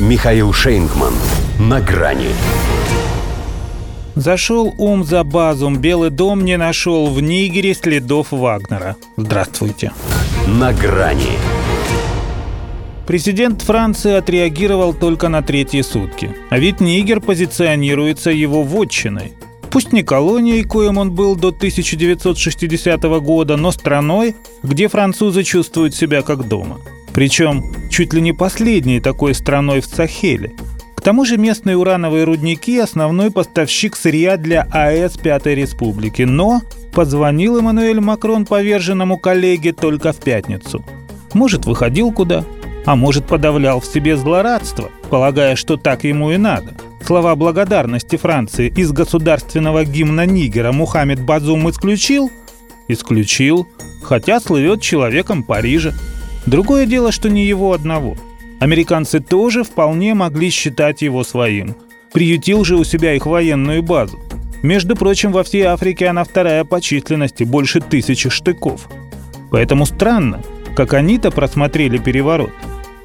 Михаил Шейнгман. На грани. Зашел ум за базум, Белый дом не нашел в Нигере следов Вагнера. Здравствуйте. На грани. Президент Франции отреагировал только на третьи сутки. А ведь Нигер позиционируется его вотчиной. Пусть не колонией, коим он был до 1960 года, но страной, где французы чувствуют себя как дома. Причем чуть ли не последней такой страной в Сахеле. К тому же местные урановые рудники – основной поставщик сырья для АЭС Пятой Республики. Но позвонил Эммануэль Макрон поверженному коллеге только в пятницу. Может, выходил куда, а может, подавлял в себе злорадство, полагая, что так ему и надо – Слова благодарности Франции из государственного гимна Нигера Мухаммед Базум исключил? Исключил, хотя слывет человеком Парижа. Другое дело, что не его одного. Американцы тоже вполне могли считать его своим. Приютил же у себя их военную базу. Между прочим, во всей Африке она вторая по численности, больше тысячи штыков. Поэтому странно, как они-то просмотрели переворот –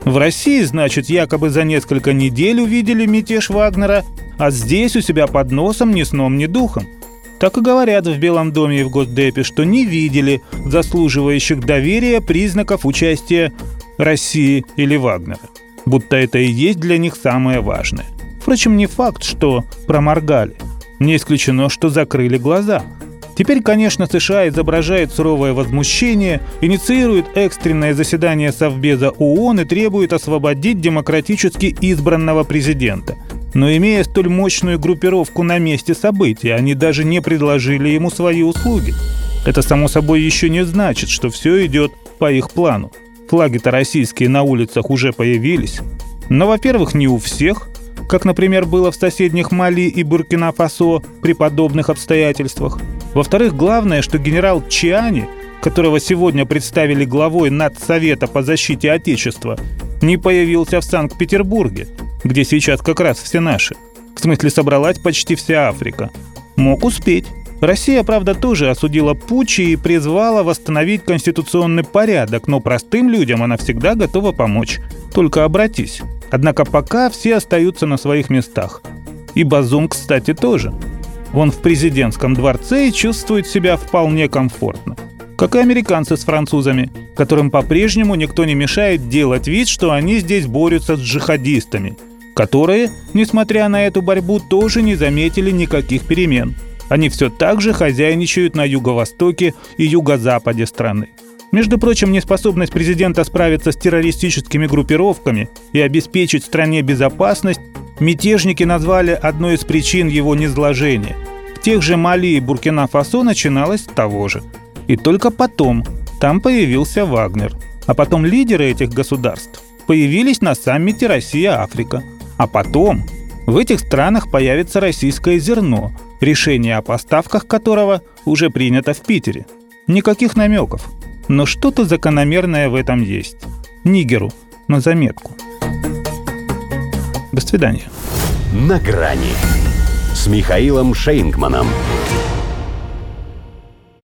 в России, значит, якобы за несколько недель увидели мятеж Вагнера, а здесь у себя под носом ни сном, ни духом. Так и говорят в Белом доме и в Госдепе, что не видели заслуживающих доверия признаков участия России или Вагнера. Будто это и есть для них самое важное. Впрочем, не факт, что проморгали. Не исключено, что закрыли глаза – Теперь, конечно, США изображает суровое возмущение, инициирует экстренное заседание Совбеза ООН и требует освободить демократически избранного президента. Но имея столь мощную группировку на месте событий, они даже не предложили ему свои услуги. Это, само собой, еще не значит, что все идет по их плану. Флаги-то российские на улицах уже появились. Но, во-первых, не у всех, как, например, было в соседних Мали и Буркина-Фасо при подобных обстоятельствах. Во-вторых, главное, что генерал Чиани, которого сегодня представили главой Надсовета по защите Отечества, не появился в Санкт-Петербурге, где сейчас как раз все наши. В смысле, собралась почти вся Африка. Мог успеть. Россия, правда, тоже осудила путчи и призвала восстановить конституционный порядок, но простым людям она всегда готова помочь. Только обратись. Однако пока все остаются на своих местах. И Базум, кстати, тоже – он в президентском дворце и чувствует себя вполне комфортно. Как и американцы с французами, которым по-прежнему никто не мешает делать вид, что они здесь борются с джихадистами, которые, несмотря на эту борьбу, тоже не заметили никаких перемен. Они все так же хозяйничают на юго-востоке и юго-западе страны. Между прочим, неспособность президента справиться с террористическими группировками и обеспечить стране безопасность Мятежники назвали одной из причин его низложения. В тех же Мали и Буркина-Фасо начиналось с того же. И только потом там появился Вагнер. А потом лидеры этих государств появились на саммите Россия-Африка. А потом в этих странах появится российское зерно, решение о поставках которого уже принято в Питере. Никаких намеков. Но что-то закономерное в этом есть. Нигеру на заметку – до свидания. На грани с Михаилом Шейнгманом.